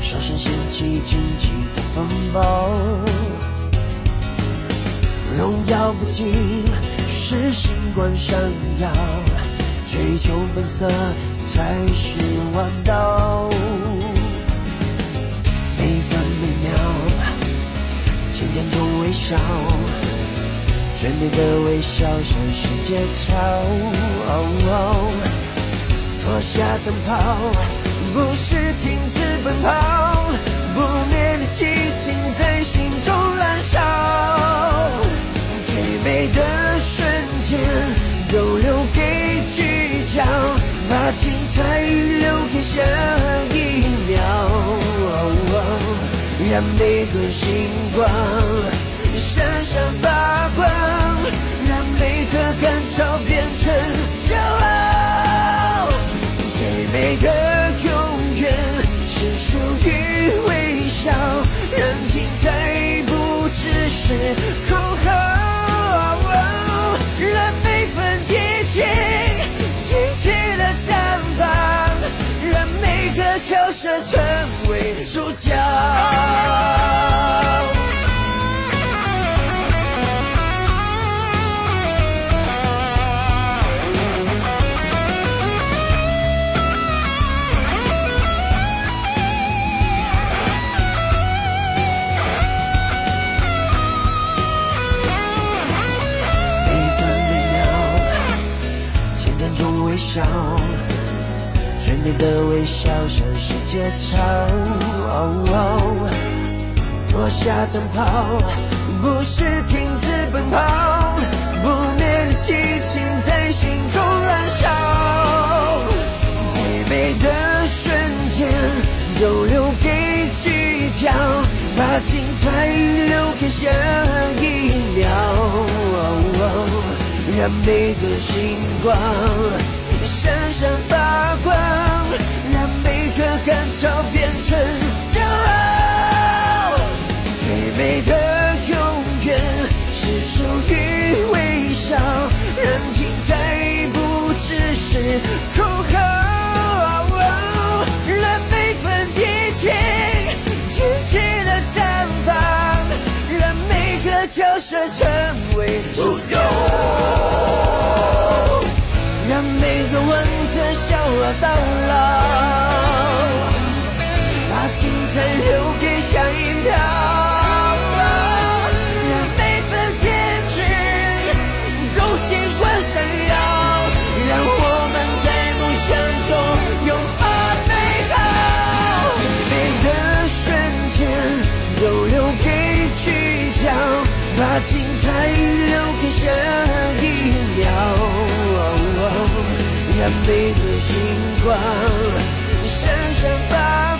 小心掀起荆棘的风暴，荣耀不尽是星光闪耀，追求本色才是王道。每分每秒，浅浅中微笑，最美的微笑向世界潮。脱下战袍。不是停止奔跑，不灭的激情在心中让每个星光闪闪发光，笑，最美的微笑向世界潮。脱下战袍，不是停止奔跑，不灭的激情在心中燃烧。最美的瞬间都留给聚焦，把精彩留给下一秒，让每个星光。闪闪发光，让每颗感潮变成骄傲。最美的永远是属于微笑，让精彩不只是口号，让每份激情尽情的绽放，让每个角色成为爱留给下一秒。让每个星光闪闪发